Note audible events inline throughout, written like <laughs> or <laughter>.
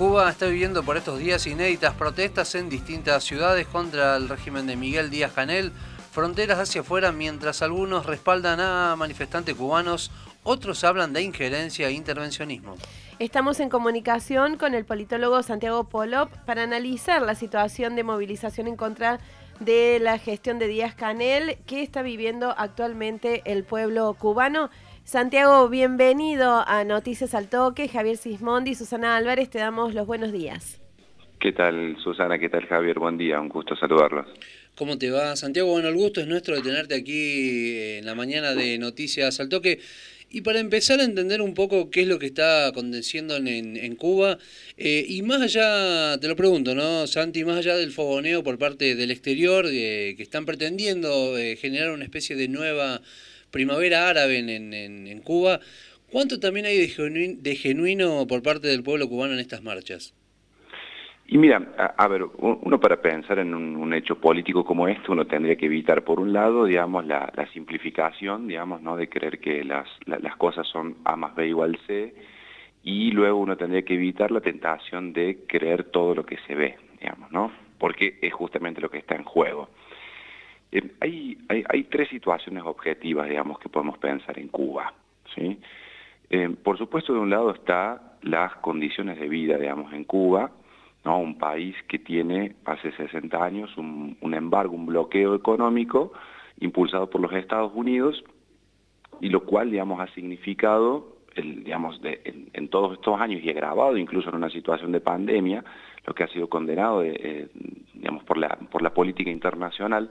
Cuba está viviendo por estos días inéditas protestas en distintas ciudades contra el régimen de Miguel Díaz Canel, fronteras hacia afuera mientras algunos respaldan a manifestantes cubanos, otros hablan de injerencia e intervencionismo. Estamos en comunicación con el politólogo Santiago Polop para analizar la situación de movilización en contra de la gestión de Díaz Canel que está viviendo actualmente el pueblo cubano. Santiago, bienvenido a Noticias al Toque. Javier Sismondi y Susana Álvarez, te damos los buenos días. ¿Qué tal, Susana? ¿Qué tal, Javier? Buen día, un gusto saludarlos. ¿Cómo te va, Santiago? Bueno, el gusto es nuestro de tenerte aquí en la mañana de Noticias al Toque. Y para empezar a entender un poco qué es lo que está aconteciendo en, Cuba, eh, y más allá, te lo pregunto, ¿no, Santi? Más allá del fogoneo por parte del exterior, eh, que están pretendiendo eh, generar una especie de nueva primavera árabe en, en, Cuba, ¿cuánto también hay de genuino, por parte del pueblo cubano en estas marchas? Y mira, a, ver, uno para pensar en un, hecho político como este, uno tendría que evitar, por un lado, digamos, la, simplificación, digamos, ¿no? De creer que las, las cosas son A más B igual C, y luego uno tendría que evitar la tentación de creer todo lo que se ve, digamos, ¿no? Porque es justamente lo que está en juego. Eh, hay, tres situaciones objetivas, digamos, que podemos pensar en Cuba. Eh, por supuesto, de un lado está las condiciones de vida, digamos, en Cuba, ¿no? un país que tiene hace 60 años un, embargo, un bloqueo económico impulsado por los Estados Unidos, y lo cual, digamos, ha significado, digamos, en, todos estos años y agravado incluso en una situación de pandemia, lo que ha sido condenado, eh, digamos, por la política internacional,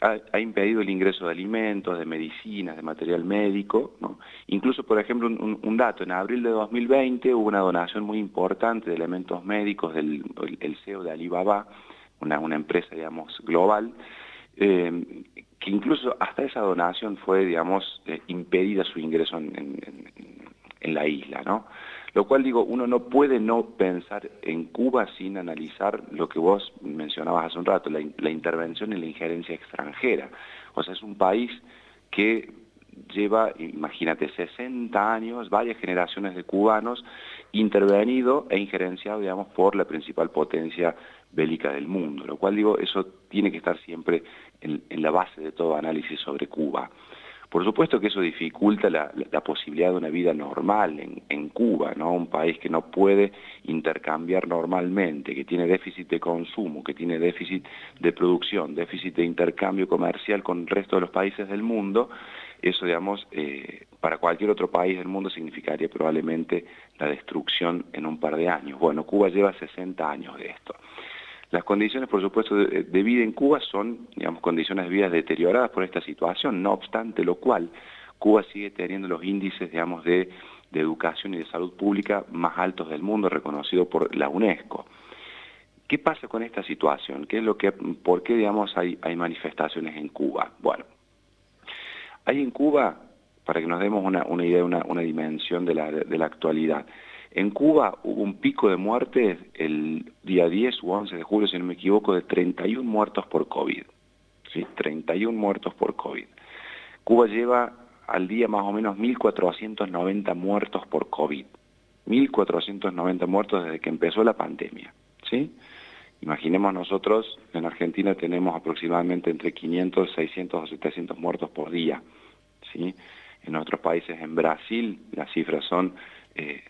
ha, impedido el ingreso de alimentos, de medicinas, de material médico. ¿no? Incluso, por ejemplo, un, dato, en abril de 2020 hubo una donación muy importante de elementos médicos del el CEO de Alibaba, una, empresa, digamos, global, eh, que incluso hasta esa donación fue, digamos, eh, impedida su ingreso en, en, en la isla, ¿no? Lo cual digo, uno no puede no pensar en Cuba sin analizar lo que vos mencionabas hace un rato, la, intervención y la injerencia extranjera. O sea, es un país que lleva, imagínate, 60 años, varias generaciones de cubanos intervenido e injerenciado, digamos, por la principal potencia bélica del mundo, lo cual digo, eso tiene que estar siempre en la base de todo análisis sobre Cuba. Por supuesto que eso dificulta la, posibilidad de una vida normal en, Cuba, ¿no? un país que no puede intercambiar normalmente, que tiene déficit de consumo, que tiene déficit de producción, déficit de intercambio comercial con el resto de los países del mundo, eso, digamos, eh, para cualquier otro país del mundo significaría probablemente la destrucción en un par de años. Bueno, Cuba lleva 60 años de esto. Las condiciones, por supuesto, de, vida en Cuba son, digamos, condiciones de vida deterioradas por esta situación, no obstante lo cual, Cuba sigue teniendo los índices, digamos, de, educación y de salud pública más altos del mundo, reconocido por la UNESCO. ¿Qué pasa con esta situación? ¿Qué es lo que, ¿Por qué, digamos, hay, manifestaciones en Cuba? Bueno, hay en Cuba, para que nos demos una, idea, una, dimensión de la actualidad, en Cuba hubo un pico de muertes el día 10 o 11 de julio, si no me equivoco, de 31 muertos por COVID. ¿sí? 31 muertos por COVID. Cuba lleva al día más o menos 1.490 muertos por COVID. 1.490 muertos desde que empezó la pandemia. ¿sí? Imaginemos nosotros, en Argentina tenemos aproximadamente entre 500, 600 o 700 muertos por día. ¿sí? En otros países, en Brasil, las cifras son eh,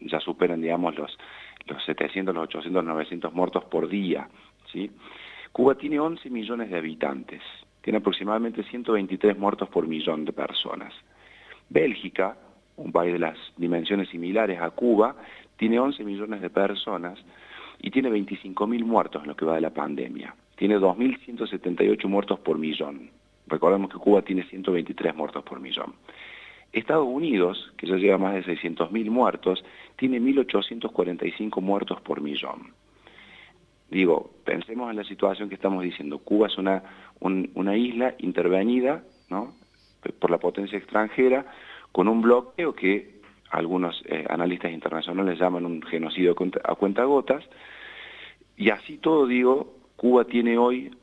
ya superan, digamos, los, los 700, los 800, 900 muertos por día. Cuba tiene 11 millones de habitantes, tiene aproximadamente 123 muertos por millón de personas. Bélgica, un país de las dimensiones similares a Cuba, tiene 11 millones de personas y tiene 25.000 muertos en lo que va de la pandemia. Tiene 2.178 muertos por millón. Recordemos que Cuba tiene 123 muertos por millón. Estados Unidos, que ya lleva más de 600.000 muertos, tiene 1.845 muertos por millón. digo, pensemos en la situación que estamos diciendo. Cuba es una, una isla intervenida ¿no? por la potencia extranjera con un bloqueo que algunos eh, analistas internacionales llaman un genocidio a cuentagotas. Y así todo, digo, Cuba tiene hoy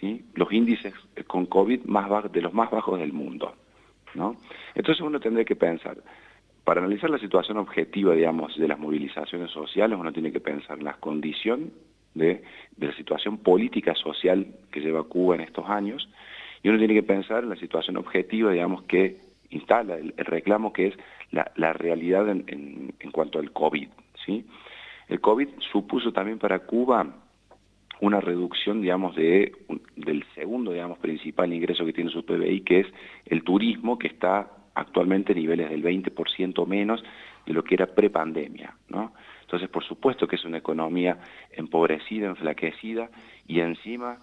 ¿sí? los índices con COVID más de los más bajos del mundo. Entonces uno tendría que pensar, para analizar la situación objetiva, digamos, de las movilizaciones sociales, uno tiene que pensar en las condiciones de, la situación política social que lleva Cuba en estos años, y uno tiene que pensar en la situación objetiva, digamos, que instala el, reclamo que es la, realidad en, cuanto al COVID. El COVID supuso también para Cuba una reducción, digamos, de, del segundo, digamos, principal ingreso que tiene su PBI, que es el turismo, que está actualmente a niveles del 20% menos de lo que era prepandemia, ¿no? Entonces, por supuesto que es una economía empobrecida, enflaquecida y encima,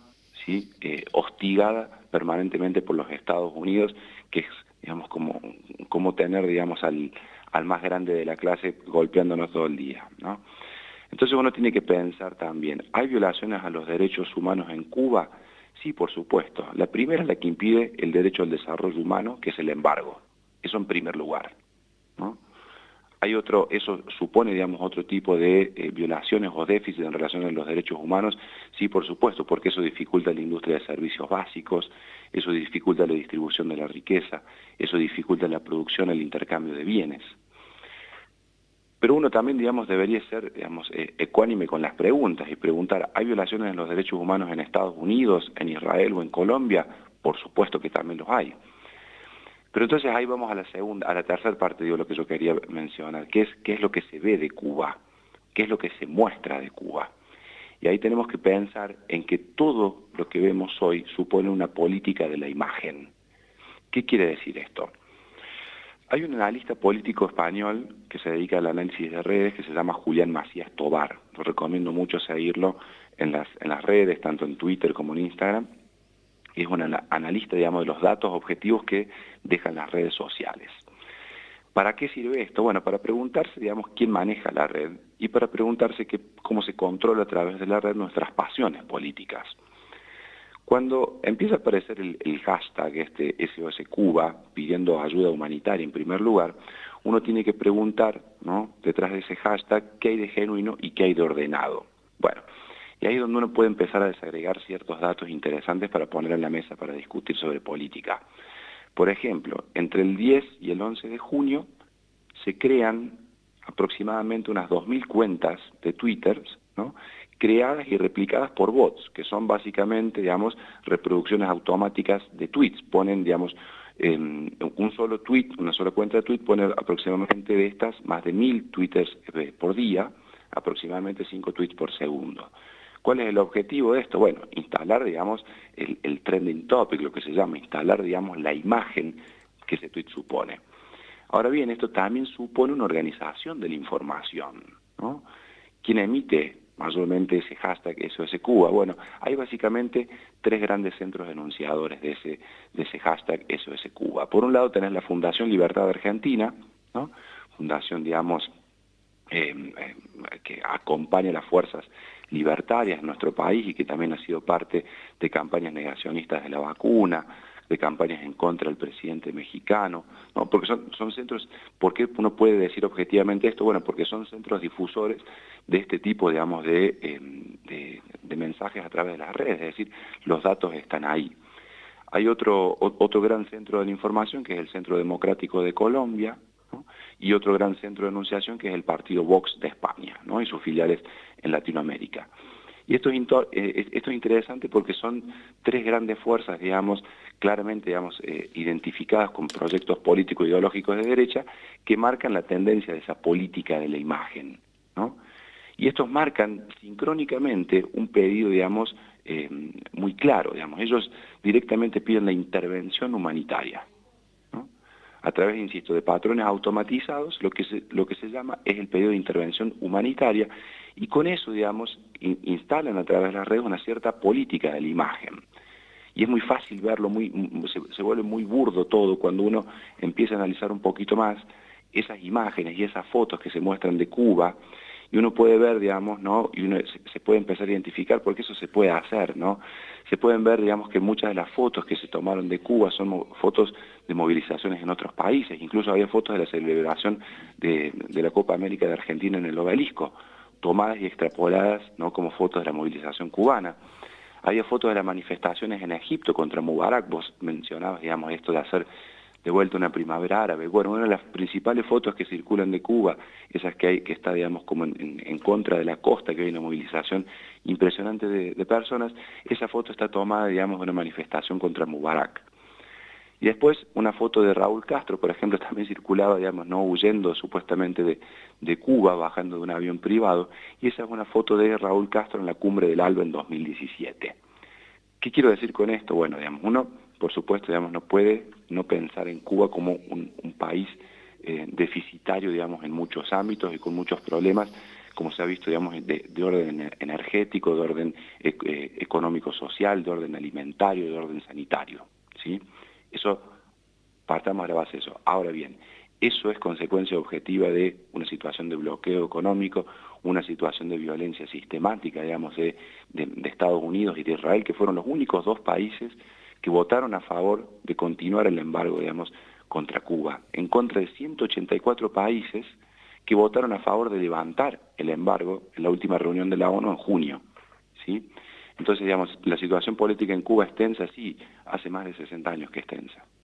¿sí?, eh, hostigada permanentemente por los Estados Unidos, que es, digamos, como, como tener, digamos, al, al más grande de la clase golpeándonos todo el día, ¿no? Entonces uno tiene que pensar también, ¿hay violaciones a los derechos humanos en Cuba? Sí, por supuesto. La primera es la que impide el derecho al desarrollo humano, que es el embargo. Eso en primer lugar. ¿no? Hay otro, eso supone, digamos, otro tipo de eh, violaciones o déficits en relación a los derechos humanos, sí, por supuesto, porque eso dificulta la industria de servicios básicos, eso dificulta la distribución de la riqueza, eso dificulta la producción, el intercambio de bienes. Pero uno también, digamos, debería ser, digamos, eh, ecuánime con las preguntas y preguntar, ¿hay violaciones en los derechos humanos en Estados Unidos, en Israel o en Colombia? Por supuesto que también los hay. Pero entonces ahí vamos a la segunda, a la tercera parte, digo, lo que yo quería mencionar, que es qué es lo que se ve de Cuba, qué es lo que se muestra de Cuba. Y ahí tenemos que pensar en que todo lo que vemos hoy supone una política de la imagen. ¿Qué quiere decir esto? Hay un analista político español que se dedica al análisis de redes que se llama Julián Macías Tobar. Lo recomiendo mucho seguirlo en las, en las redes, tanto en Twitter como en Instagram es un analista, digamos, de los datos objetivos que dejan las redes sociales. ¿Para qué sirve esto? Bueno, para preguntarse, digamos, quién maneja la red y para preguntarse cómo se controla a través de la red nuestras pasiones políticas. Cuando empieza a aparecer el, hashtag este SOS Cuba pidiendo ayuda humanitaria en primer lugar, uno tiene que preguntar, ¿no? Detrás de ese hashtag, ¿qué hay de genuino y qué hay de ordenado? Bueno, y ahí es donde uno puede empezar a desagregar ciertos datos interesantes para poner en la mesa para discutir sobre política. Por ejemplo, entre el 10 y el 11 de junio se crean aproximadamente unas 2.000 cuentas de Twitter, ¿no? Creadas y replicadas por bots, que son básicamente, digamos, reproducciones automáticas de tweets. Ponen, digamos, un solo tweet, una sola cuenta de tweet, pone aproximadamente de estas más de 1.000 twitters eh, por día, aproximadamente 5 tweets por segundo. ¿Cuál es el objetivo de esto? Bueno, instalar, digamos, el, trending topic, lo que se llama, instalar, digamos, la imagen que ese tweet supone. Ahora bien, esto también supone una organización de la información, ¿no? ¿Quién emite mayormente ese hashtag SOS Cuba? Bueno, hay básicamente tres grandes centros denunciadores de ese, de ese hashtag SOS Cuba. Por un lado tenés la Fundación Libertad Argentina, ¿no? Fundación, digamos, eh, eh, que acompaña las fuerzas libertarias en nuestro país y que también ha sido parte de campañas negacionistas de la vacuna, de campañas en contra del presidente mexicano, ¿no? porque son, son centros, ¿por qué uno puede decir objetivamente esto? Bueno, porque son centros difusores de este tipo, digamos, de, em, de, mensajes a través de las redes, es decir, los datos están ahí. Hay otro, otro gran centro de la información, que es el Centro Democrático de Colombia, y otro gran centro de enunciación que es el partido Vox de España ¿no? y sus filiales en Latinoamérica. Y esto es, eh, esto es interesante porque son tres grandes fuerzas, digamos, claramente digamos, eh, identificadas con proyectos políticos e ideológicos de derecha que marcan la tendencia de esa política de la imagen. ¿no? Y estos marcan sincrónicamente un pedido, digamos, eh, muy claro. Digamos. Ellos directamente piden la intervención humanitaria a través, insisto, de patrones automatizados, lo que lo que se llama es el pedido de intervención humanitaria, y con eso, digamos, instalan a través de las redes una cierta política de la imagen. Y es muy fácil verlo, muy, se, vuelve muy burdo todo cuando uno empieza a analizar un poquito más esas imágenes y esas fotos que se muestran de Cuba, y uno puede ver, digamos, ¿no? Y uno se puede empezar a identificar porque eso se puede hacer, ¿no? Se pueden ver, digamos, que muchas de las fotos que se tomaron de Cuba son fotos de movilizaciones en otros países, incluso había fotos de la celebración de, de la Copa América de Argentina en el obelisco, tomadas y extrapoladas, ¿no? Como fotos de la movilización cubana. Había fotos de las manifestaciones en Egipto contra Mubarak, vos mencionabas, digamos, esto de hacer de vuelta una primavera árabe. Bueno, una de las principales fotos que circulan de Cuba, esas que hay, que está, digamos, como en, contra de la costa, que hay una movilización impresionante de, personas, esa foto está tomada, digamos, de una manifestación contra Mubarak. Y después una foto de Raúl Castro, por ejemplo, <laughs> también circulaba, digamos, no huyendo supuestamente de, de, Cuba, bajando de un avión privado, y esa es una foto de Raúl Castro en la cumbre del Alba en 2017. ¿Qué quiero decir con esto? Bueno, digamos, uno por supuesto, digamos, no puede no pensar en Cuba como un, país eh, deficitario, digamos, en muchos ámbitos y con muchos problemas, como se ha visto, digamos, de, orden energético, de orden eh, eh, económico-social, de orden alimentario, de orden sanitario, ¿sí? Eso, partamos de la base de eso. Ahora bien, eso es consecuencia objetiva de una situación de bloqueo económico, una situación de violencia sistemática, digamos, de Estados Unidos y de Israel, que fueron los únicos dos países que votaron a favor de continuar el embargo, digamos, contra Cuba, en contra de 184 países que votaron a favor de levantar el embargo en la última reunión de la ONU en junio. ¿sí? Entonces, digamos, la situación política en Cuba es tensa, sí, hace más de 60 años que es tensa.